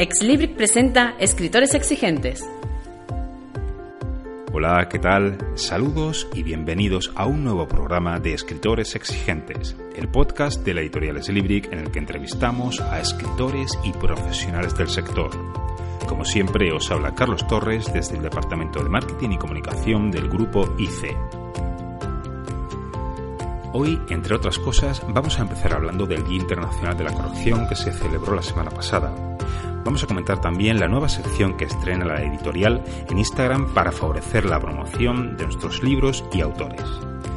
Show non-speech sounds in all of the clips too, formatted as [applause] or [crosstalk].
Exlibric presenta Escritores Exigentes. Hola, ¿qué tal? Saludos y bienvenidos a un nuevo programa de Escritores Exigentes, el podcast de la editorial Exlibric en el que entrevistamos a escritores y profesionales del sector. Como siempre, os habla Carlos Torres desde el Departamento de Marketing y Comunicación del Grupo IC. Hoy, entre otras cosas, vamos a empezar hablando del Día Internacional de la Corrección que se celebró la semana pasada. Vamos a comentar también la nueva sección que estrena la editorial en Instagram para favorecer la promoción de nuestros libros y autores.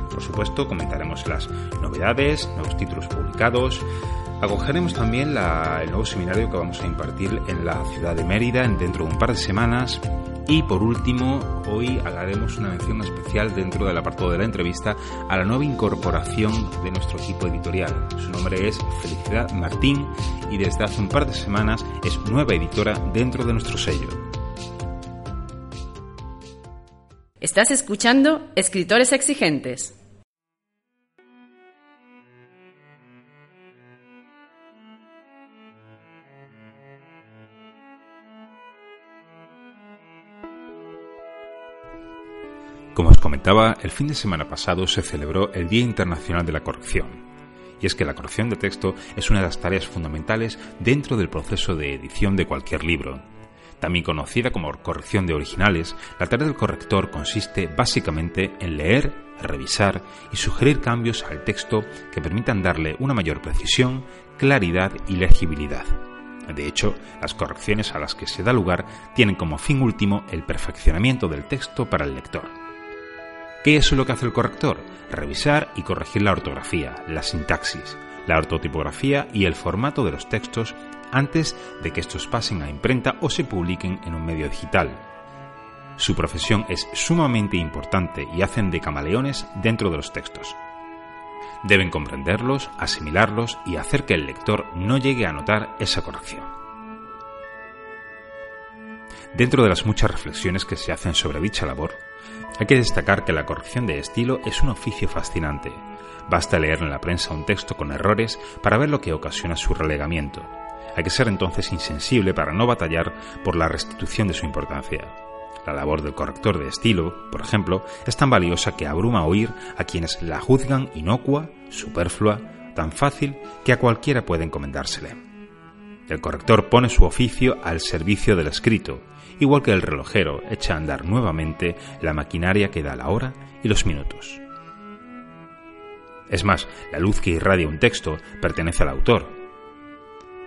Por supuesto, comentaremos las novedades, nuevos títulos publicados. Acogeremos también el nuevo seminario que vamos a impartir en la ciudad de Mérida dentro de un par de semanas y por último, hoy haremos una mención especial dentro del apartado de la entrevista a la nueva incorporación de nuestro equipo editorial. Su nombre es Felicidad Martín y desde hace un par de semanas es nueva editora dentro de nuestro sello. Estás escuchando Escritores Exigentes. Como os comentaba, el fin de semana pasado se celebró el Día Internacional de la Corrección. Y es que la corrección de texto es una de las tareas fundamentales dentro del proceso de edición de cualquier libro. También conocida como corrección de originales, la tarea del corrector consiste básicamente en leer, revisar y sugerir cambios al texto que permitan darle una mayor precisión, claridad y legibilidad. De hecho, las correcciones a las que se da lugar tienen como fin último el perfeccionamiento del texto para el lector. ¿Qué es lo que hace el corrector? Revisar y corregir la ortografía, la sintaxis, la ortotipografía y el formato de los textos antes de que estos pasen a imprenta o se publiquen en un medio digital. Su profesión es sumamente importante y hacen de camaleones dentro de los textos. Deben comprenderlos, asimilarlos y hacer que el lector no llegue a notar esa corrección. Dentro de las muchas reflexiones que se hacen sobre dicha labor, hay que destacar que la corrección de estilo es un oficio fascinante. Basta leer en la prensa un texto con errores para ver lo que ocasiona su relegamiento. Hay que ser entonces insensible para no batallar por la restitución de su importancia. La labor del corrector de estilo, por ejemplo, es tan valiosa que abruma oír a quienes la juzgan inocua, superflua, tan fácil que a cualquiera puede encomendársele. El corrector pone su oficio al servicio del escrito, igual que el relojero echa a andar nuevamente la maquinaria que da la hora y los minutos. Es más, la luz que irradia un texto pertenece al autor,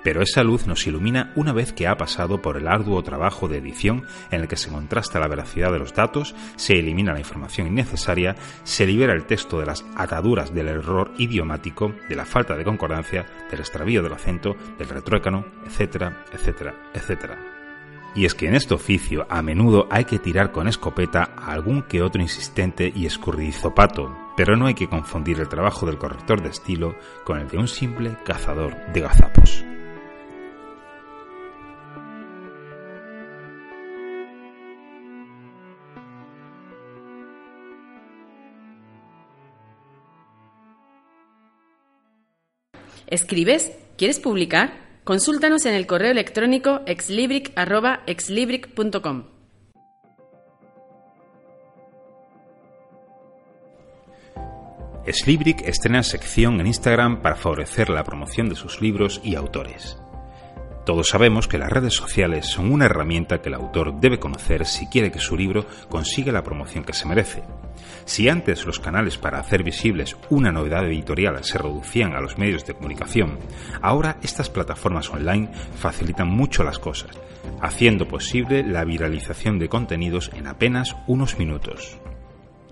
pero esa luz nos ilumina una vez que ha pasado por el arduo trabajo de edición en el que se contrasta la veracidad de los datos, se elimina la información innecesaria, se libera el texto de las ataduras del error idiomático, de la falta de concordancia, del extravío del acento, del retruécano, etcétera, etcétera, etcétera. Y es que en este oficio a menudo hay que tirar con escopeta a algún que otro insistente y escurridizo pato, pero no hay que confundir el trabajo del corrector de estilo con el de un simple cazador de gazapos. ¿Escribes? ¿Quieres publicar? Consúltanos en el correo electrónico exlibric.exlibric.com. Exlibric estrena sección en Instagram para favorecer la promoción de sus libros y autores. Todos sabemos que las redes sociales son una herramienta que el autor debe conocer si quiere que su libro consiga la promoción que se merece. Si antes los canales para hacer visibles una novedad editorial se reducían a los medios de comunicación, ahora estas plataformas online facilitan mucho las cosas, haciendo posible la viralización de contenidos en apenas unos minutos.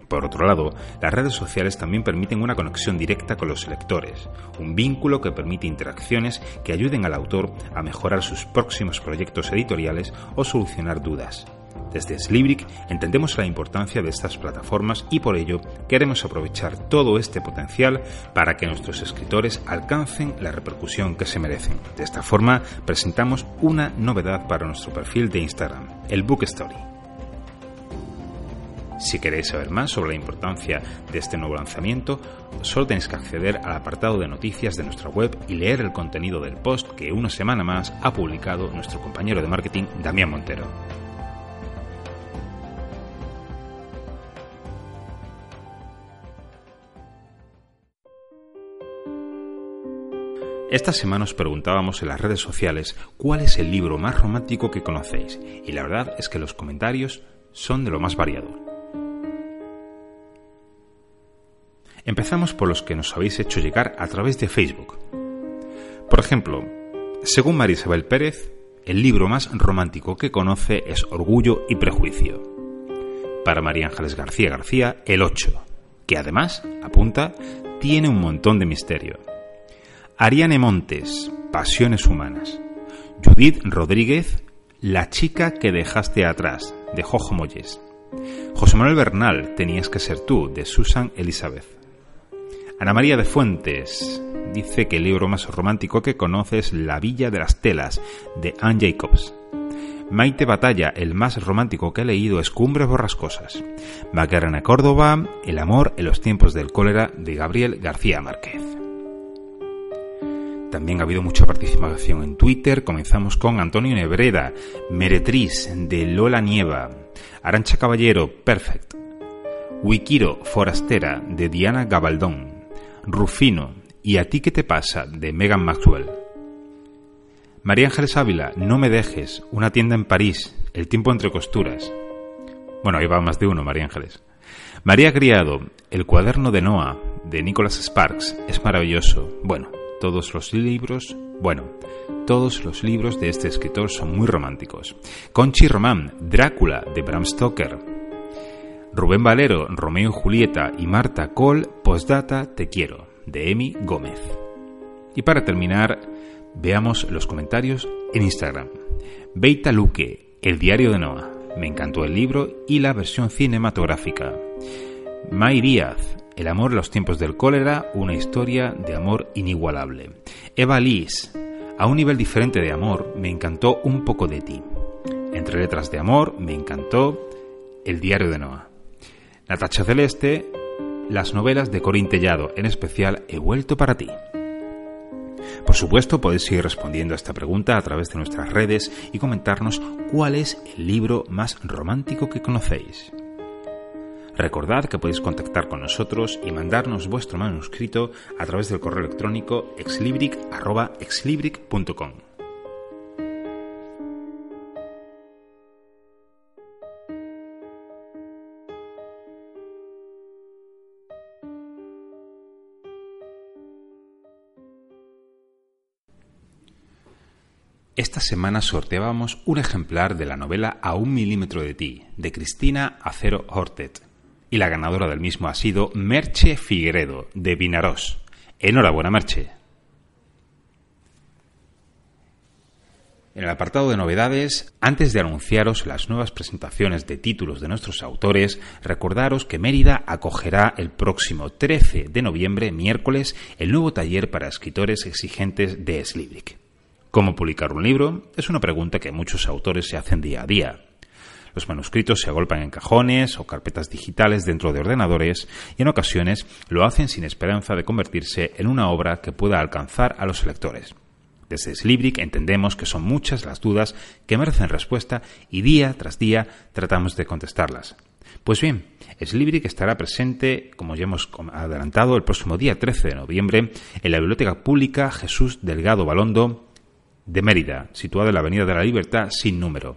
Por otro lado, las redes sociales también permiten una conexión directa con los lectores, un vínculo que permite interacciones que ayuden al autor a mejorar sus próximos proyectos editoriales o solucionar dudas. Desde Slibric entendemos la importancia de estas plataformas y por ello queremos aprovechar todo este potencial para que nuestros escritores alcancen la repercusión que se merecen. De esta forma presentamos una novedad para nuestro perfil de Instagram, el Book Story. Si queréis saber más sobre la importancia de este nuevo lanzamiento, solo tenéis que acceder al apartado de noticias de nuestra web y leer el contenido del post que una semana más ha publicado nuestro compañero de marketing Damián Montero. Esta semana os preguntábamos en las redes sociales cuál es el libro más romántico que conocéis y la verdad es que los comentarios son de lo más variado. Empezamos por los que nos habéis hecho llegar a través de Facebook. Por ejemplo, según María Isabel Pérez, el libro más romántico que conoce es Orgullo y Prejuicio. Para María Ángeles García García, el 8, que además, apunta, tiene un montón de misterio. Ariane Montes, Pasiones Humanas. Judith Rodríguez, La chica que dejaste atrás, de Jojo Molles. José Manuel Bernal, Tenías que ser tú, de Susan Elizabeth. Ana María de Fuentes dice que el libro más romántico que conoce es La Villa de las Telas, de Anne Jacobs. Maite Batalla, el más romántico que he leído es Cumbres Borrascosas. Macarena Córdoba, El amor en los tiempos del cólera, de Gabriel García Márquez. También ha habido mucha participación en Twitter. Comenzamos con Antonio Nebreda, Meretriz, de Lola Nieva, Arancha Caballero, Perfect, Wikiro Forastera, de Diana Gabaldón, Rufino y ¿A ti qué te pasa? de Megan Maxwell. María Ángeles Ávila, No me dejes, una tienda en París, El tiempo entre costuras. Bueno, ahí va más de uno, María Ángeles. María Criado, El cuaderno de Noah, de Nicholas Sparks, es maravilloso. Bueno, todos los libros, bueno, todos los libros de este escritor son muy románticos. Conchi Román, Drácula, de Bram Stoker, Rubén Valero, Romeo y Julieta y Marta Cole, Postdata Te Quiero, de Emi Gómez. Y para terminar, veamos los comentarios en Instagram. Beita Luque, El diario de Noah. Me encantó el libro y la versión cinematográfica. May Díaz, El amor en los tiempos del cólera, una historia de amor inigualable. Eva Liz, a un nivel diferente de amor, me encantó un poco de ti. Entre letras de amor, me encantó El diario de Noah. Natacha Celeste, las novelas de Corín Tellado, en especial He vuelto para ti. Por supuesto, podéis seguir respondiendo a esta pregunta a través de nuestras redes y comentarnos cuál es el libro más romántico que conocéis. Recordad que podéis contactar con nosotros y mandarnos vuestro manuscrito a través del correo electrónico exlibric.com. Esta semana sorteábamos un ejemplar de la novela A un milímetro de ti, de Cristina Acero Hortet. Y la ganadora del mismo ha sido Merche Figueredo, de Vinarós. Enhorabuena, Merche. En el apartado de novedades, antes de anunciaros las nuevas presentaciones de títulos de nuestros autores, recordaros que Mérida acogerá el próximo 13 de noviembre, miércoles, el nuevo taller para escritores exigentes de Slibrick. ¿Cómo publicar un libro? Es una pregunta que muchos autores se hacen día a día. Los manuscritos se agolpan en cajones o carpetas digitales dentro de ordenadores y en ocasiones lo hacen sin esperanza de convertirse en una obra que pueda alcanzar a los lectores. Desde Slibric entendemos que son muchas las dudas que merecen respuesta y día tras día tratamos de contestarlas. Pues bien, Slibric estará presente, como ya hemos adelantado, el próximo día 13 de noviembre en la Biblioteca Pública Jesús Delgado Balondo de Mérida, situada en la Avenida de la Libertad sin número.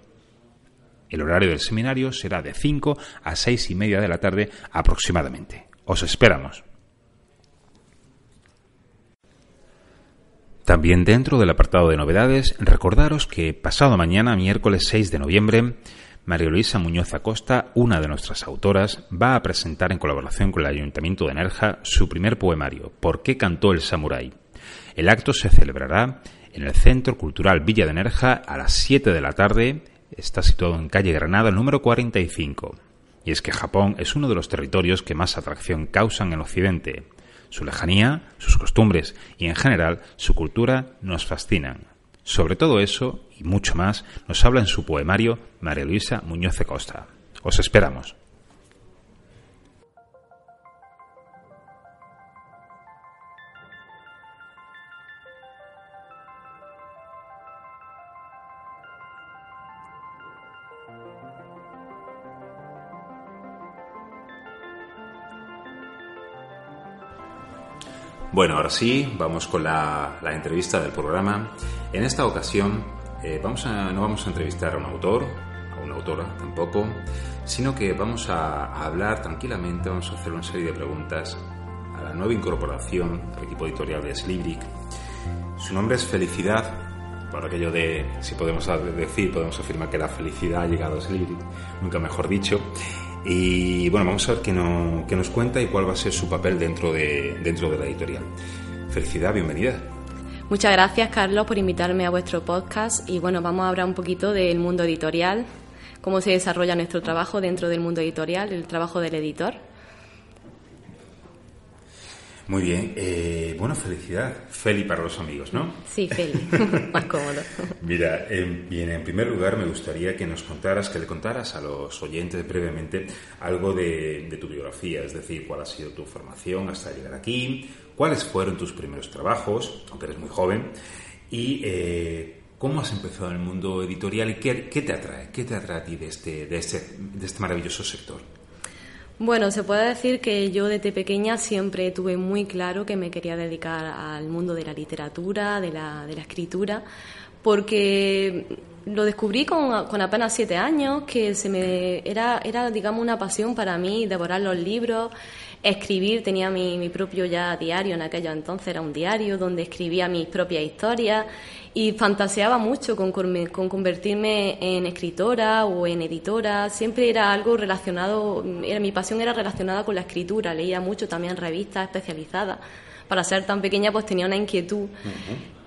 El horario del seminario será de 5 a 6 y media de la tarde aproximadamente. Os esperamos. También dentro del apartado de novedades, recordaros que pasado mañana, miércoles 6 de noviembre, María Luisa Muñoz Acosta, una de nuestras autoras, va a presentar en colaboración con el Ayuntamiento de Nerja su primer poemario, ¿Por qué cantó el samurái? El acto se celebrará en el Centro Cultural Villa de Nerja a las 7 de la tarde. Está situado en calle Granada número 45. Y es que Japón es uno de los territorios que más atracción causan en Occidente. Su lejanía, sus costumbres y en general su cultura nos fascinan. Sobre todo eso y mucho más nos habla en su poemario María Luisa Muñoz de Costa. Os esperamos. Bueno, ahora sí, vamos con la, entrevista del programa. En esta ocasión eh, vamos a, no vamos a entrevistar a un autor, a una autora tampoco, sino que vamos a, hablar tranquilamente, vamos a hacer una serie de preguntas a la nueva incorporación al equipo editorial de Slibrick. Su nombre es Felicidad, por aquello de, si podemos decir, podemos afirmar que la felicidad ha llegado a Slibrick, nunca mejor dicho. Y bueno, vamos a ver qué, nos cuenta y cuál va a ser su papel dentro de, dentro de la editorial. Felicidad, bienvenida. Muchas gracias, Carlos, por invitarme a vuestro podcast. Y bueno, vamos a hablar un poquito del mundo editorial, cómo se desarrolla nuestro trabajo dentro del mundo editorial, el trabajo del editor. Muy bien. Eh, bueno, felicidad. Feli para los amigos, ¿no? Sí, Feli. [laughs] Más cómodo. Mira, bien, en primer lugar me gustaría que nos contaras, que le contaras a los oyentes brevemente algo de, tu biografía, es decir, cuál ha sido tu formación hasta llegar aquí, cuáles fueron tus primeros trabajos, aunque eres muy joven, y eh, cómo has empezado en el mundo editorial y qué, te atrae, qué te atrae a ti de este, de este, de este maravilloso sector. Bueno, se puede decir que yo desde pequeña siempre tuve muy claro que me quería dedicar al mundo de la literatura, de la, de la escritura, porque lo descubrí con, con, apenas siete años, que se me era, era, digamos, una pasión para mí devorar los libros, escribir, tenía mi, mi propio ya diario en aquello entonces, era un diario donde escribía mis propias historias y fantaseaba mucho con, con, convertirme en escritora o en editora. Siempre era algo relacionado, era, mi pasión era relacionada con la escritura. Leía mucho también revistas especializadas. Para ser tan pequeña, pues tenía una inquietud.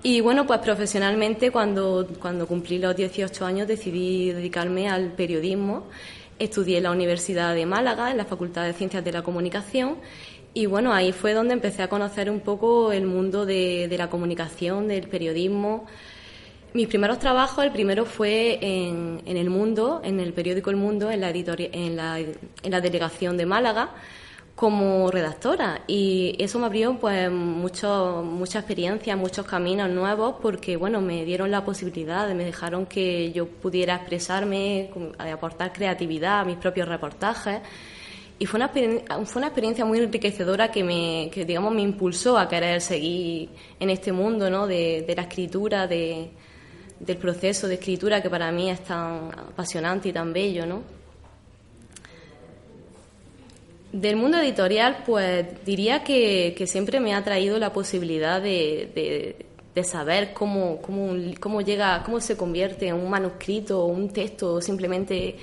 Y bueno, pues profesionalmente, cuando, cuando cumplí los 18 años, decidí dedicarme al periodismo. Estudié en la Universidad de Málaga, en la Facultad de Ciencias de la Comunicación, y bueno, ahí fue donde empecé a conocer un poco el mundo de, la comunicación, del periodismo. Mis primeros trabajos, el primero fue en, El Mundo, en el periódico El Mundo, en en la, en la delegación de Málaga, como redactora. Y eso me abrió pues mucho, mucha experiencia, muchos caminos nuevos, porque bueno, me dieron la posibilidad, me dejaron que yo pudiera expresarme, aportar creatividad a mis propios reportajes y fue una, fue una experiencia muy enriquecedora que me, que, digamos, me impulsó a querer seguir en este mundo ¿no? de, la escritura, de, del proceso de escritura que para mí es tan apasionante y tan bello. ¿no? Del mundo editorial, pues diría que, que siempre me ha traído la posibilidad de, de, saber cómo, cómo, cómo, llega, cómo se convierte en un manuscrito o un texto simplemente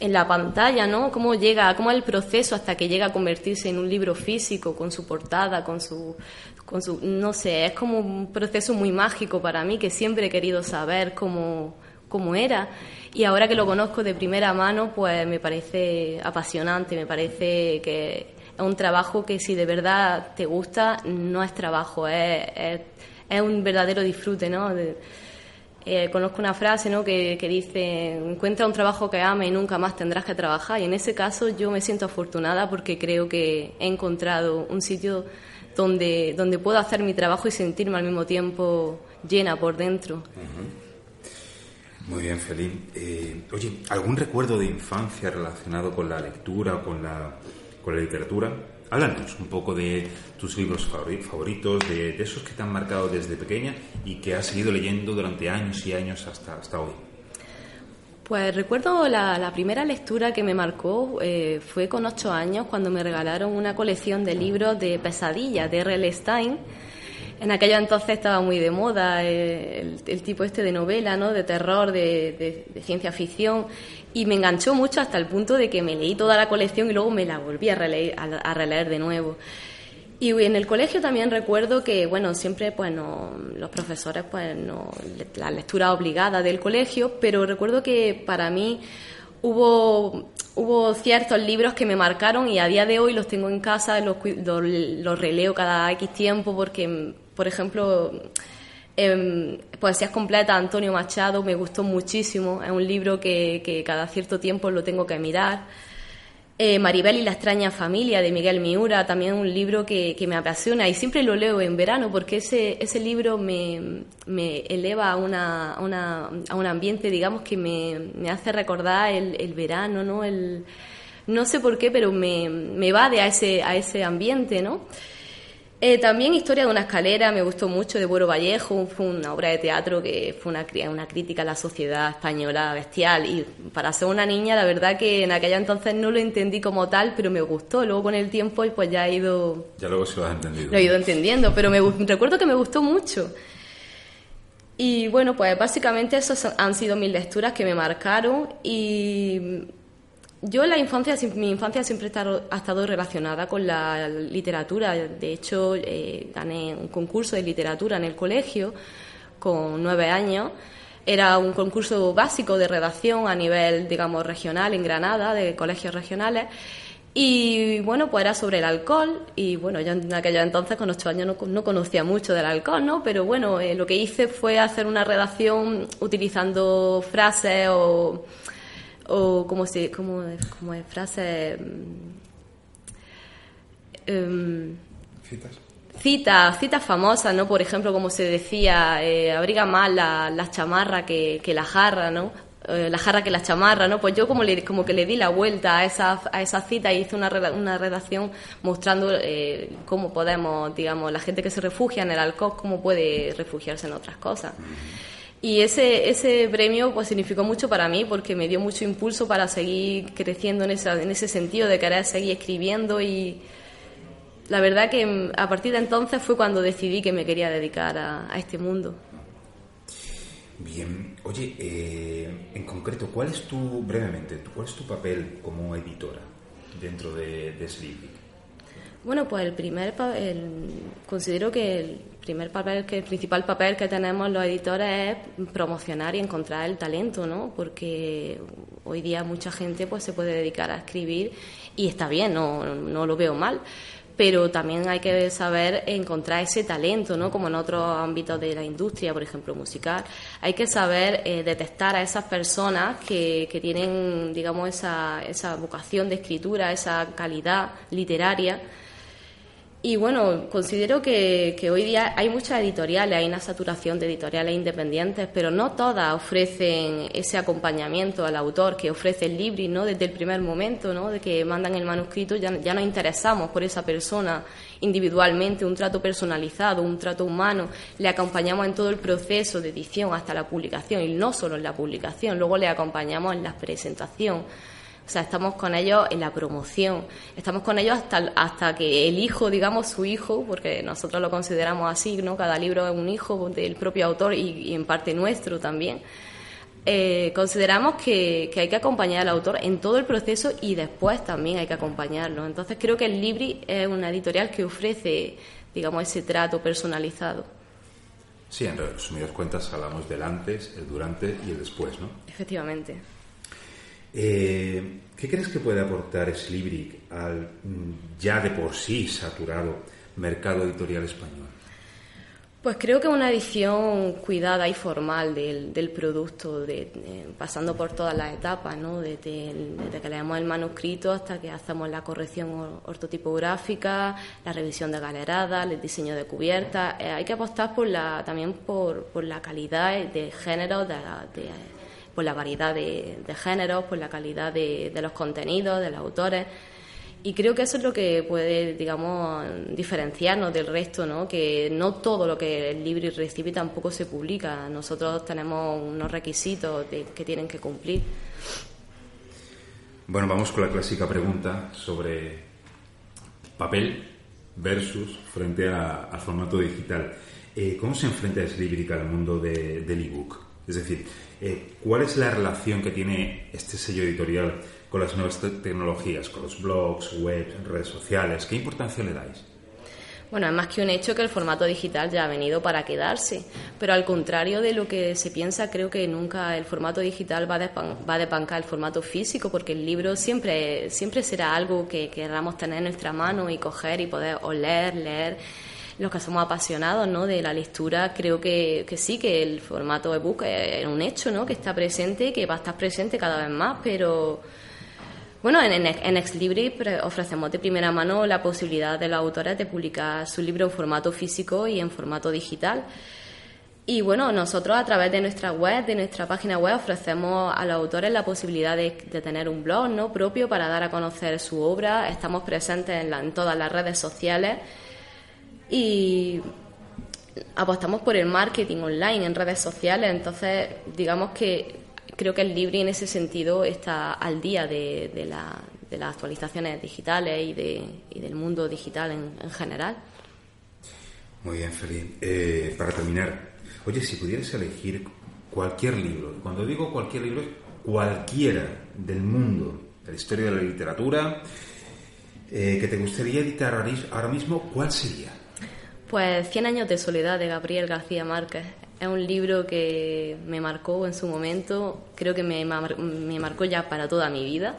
en la pantalla, ¿no? Cómo llega, cómo es el proceso hasta que llega a convertirse en un libro físico con su portada, con su, con su, no sé, es como un proceso muy mágico para mí que siempre he querido saber cómo, cómo era y ahora que lo conozco de primera mano, pues me parece apasionante, me parece que es un trabajo que si de verdad te gusta no es trabajo, es, es, un verdadero disfrute, ¿no? Eh, conozco una frase ¿no? que, dice, encuentra un trabajo que ame y nunca más tendrás que trabajar. Y en ese caso yo me siento afortunada porque creo que he encontrado un sitio donde, donde puedo hacer mi trabajo y sentirme al mismo tiempo llena por dentro. Muy bien, Feliz. Eh, oye, ¿algún recuerdo de infancia relacionado con la lectura con la, con la literatura? Háblanos un poco de tus libros favoritos, de, esos que te han marcado desde pequeña y que has seguido leyendo durante años y años hasta, hasta hoy. Pues recuerdo la, primera lectura que me marcó eh, fue con ocho años cuando me regalaron una colección de libros de pesadillas de R.L. Stein. En aquello entonces estaba muy de moda eh, el, tipo este de novela, ¿no? de terror, de, ciencia ficción y me enganchó mucho hasta el punto de que me leí toda la colección y luego me la volví a releer, a, releer de nuevo. Y en el colegio también recuerdo que, bueno, siempre, pues, los profesores, pues, no, la lectura obligada del colegio, pero recuerdo que para mí hubo, hubo ciertos libros que me marcaron y a día de hoy los tengo en casa, los, los, los releo cada X tiempo porque, por ejemplo, eh, Poesías completas, Antonio Machado, me gustó muchísimo. Es un libro que, cada cierto tiempo lo tengo que mirar. Eh, Maribel y la extraña familia de Miguel Miura, también un libro que, me apasiona y siempre lo leo en verano porque ese, ese libro me, eleva a, una, a, un ambiente, digamos, que me, hace recordar el, verano, ¿no? El, no sé por qué, pero me, me va a ese, a ese ambiente, ¿no? Eh, también Historia de una escalera, me gustó mucho, de Buero Vallejo, fue una obra de teatro que fue una, una crítica a la sociedad española bestial y para ser una niña la verdad que en aquella entonces no lo entendí como tal, pero me gustó, luego con el tiempo pues ya he ido... Ya luego se lo has entendido. Lo he ido entendiendo, pero me [laughs] recuerdo que me gustó mucho. Y bueno, pues básicamente esas han sido mis lecturas que me marcaron y yo la infancia, mi infancia siempre ha estado relacionada con la literatura. De hecho, eh, gané un concurso de literatura en el colegio con nueve años. Era un concurso básico de redacción a nivel, digamos, regional en Granada, de colegios regionales. Y bueno, pues era sobre el alcohol. Y bueno, yo en aquellos entonces, con ocho años, no, conocía mucho del alcohol, ¿no? Pero bueno, eh, lo que hice fue hacer una redacción utilizando frases o o como se como, como es frase um, citas citas citas famosas no por ejemplo como se decía eh, abriga más la, la chamarra que, que, la jarra no eh, la jarra que la chamarra, ¿no? Pues yo como, le, como que le di la vuelta a esa, a esa cita y hice una, una redacción mostrando eh, cómo podemos, digamos, la gente que se refugia en el alcohol, cómo puede refugiarse en otras cosas. Y ese, ese premio pues significó mucho para mí porque me dio mucho impulso para seguir creciendo en, esa, en ese sentido de querer seguir escribiendo y la verdad que mm, a partir de entonces fue cuando decidí que me quería dedicar a, este mundo. Bien, oye, eh, en concreto, ¿cuál es tu, brevemente, cuál es tu papel como editora dentro de, de Bueno, pues el primer, el, considero que el primer papel, que el principal papel que tenemos los editores es promocionar y encontrar el talento, ¿no? Porque hoy día mucha gente pues se puede dedicar a escribir y está bien, no, no lo veo mal pero también hay que saber encontrar ese talento, ¿no? Como en otros ámbitos de la industria, por ejemplo, musical. Hay que saber eh, detectar a esas personas que, que tienen, digamos, esa, esa vocación de escritura, esa calidad literaria y bueno, considero que, que, hoy día hay muchas editoriales, hay una saturación de editoriales independientes, pero no todas ofrecen ese acompañamiento al autor que ofrece el Libri, ¿no? Desde el primer momento, ¿no? De que mandan el manuscrito, ya, ya nos interesamos por esa persona individualmente, un trato personalizado, un trato humano, le acompañamos en todo el proceso de edición hasta la publicación, y no solo en la publicación, luego le acompañamos en la presentación o sea, estamos con ellos en la promoción, estamos con ellos hasta, hasta que el hijo, digamos, su hijo, porque nosotros lo consideramos así, ¿no? Cada libro es un hijo del propio autor y, en parte nuestro también. Eh, consideramos que, que, hay que acompañar al autor en todo el proceso y después también hay que acompañarlo. Entonces creo que el Libri es una editorial que ofrece, digamos, ese trato personalizado. Sí, en resumidas cuentas hablamos del antes, el durante y el después, ¿no? Efectivamente. Eh, ¿Qué crees que puede aportar Slibric al mm, ya de por sí saturado mercado editorial español? Pues creo que una edición cuidada y formal del, producto, de, pasando por todas las etapas, ¿no? desde, que leemos el manuscrito hasta que hacemos la corrección ortotipográfica, la revisión de galeradas, el diseño de cubiertas. Eh, hay que apostar por la, también por, la calidad de género de, de por la variedad de, géneros, por la calidad de, los contenidos, de los autores. Y creo que eso es lo que puede, digamos, diferenciarnos del resto, ¿no? Que no todo lo que el libro recibe tampoco se publica. Nosotros tenemos unos requisitos que tienen que cumplir. Bueno, vamos con la clásica pregunta sobre papel versus frente al formato digital. Eh, ¿Cómo se enfrenta Slibric al mundo del ebook? Es decir, eh, ¿cuál es la relación que tiene este sello editorial con las nuevas tecnologías, con los blogs, webs, redes sociales? ¿Qué importancia le dais? Bueno, es más que un hecho que el formato digital ya ha venido para quedarse, pero al contrario de lo que se piensa, creo que nunca el formato digital va a, va a despancar el formato físico, porque el libro siempre, siempre será algo que queramos tener en nuestra mano y coger y poder oler, leer los que somos apasionados ¿no? de la lectura, creo que, que sí, que el formato ebook es un hecho, ¿no? que está presente, que va a estar presente cada vez más, pero bueno, en, en Exlibris ofrecemos de primera mano la posibilidad de los autores de publicar su libro en formato físico y en formato digital. Y bueno, nosotros a través de nuestra web, de nuestra página web, ofrecemos a los autores la posibilidad de, tener un blog ¿no? propio para dar a conocer su obra. Estamos presentes en, en todas las redes sociales y apostamos por el marketing online en redes sociales, entonces digamos que creo que el Libri en ese sentido está al día de, de, las actualizaciones digitales y, de, y del mundo digital en, general. Muy bien, Feliz. Eh, para terminar, oye, si pudieras elegir cualquier libro, cuando digo cualquier libro, cualquiera del mundo, de la historia de la literatura, eh, que te gustaría editar ahora mismo, ¿cuál sería? Pues Cien años de soledad de Gabriel García Márquez. Es un libro que me marcó en su momento, creo que me, me marcó ya para toda mi vida.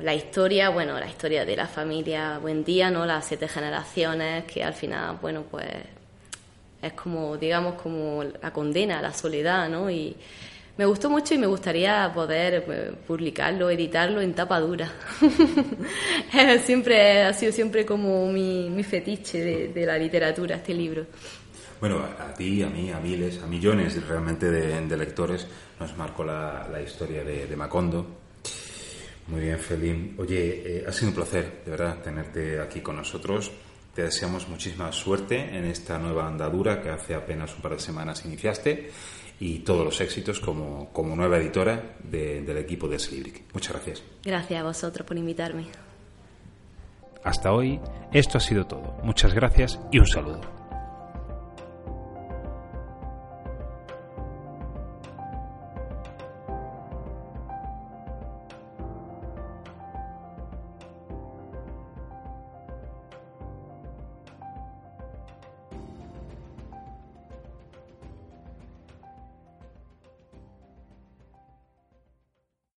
La historia, bueno, la historia de la familia Buendía, ¿no? Las siete generaciones, que al final, bueno, pues es como, digamos, como la condena a la soledad, ¿no? Y, me gustó mucho y me gustaría poder eh, publicarlo, editarlo en tapa dura. [laughs] siempre ha sido siempre como mi, fetiche de, la literatura este libro. Bueno, a ti, a mí, a miles, a millones realmente de, lectores nos marcó la, historia de, Macondo. Muy bien, Felín. Oye, eh, ha sido un placer, de verdad, tenerte aquí con nosotros. Te deseamos muchísima suerte en esta nueva andadura que hace apenas un par de semanas iniciaste y todos los éxitos como, como nueva editora del equipo de Slibric. Muchas gracias. Gracias a vosotros por invitarme. Hasta hoy, esto ha sido todo. Muchas gracias y un saludo.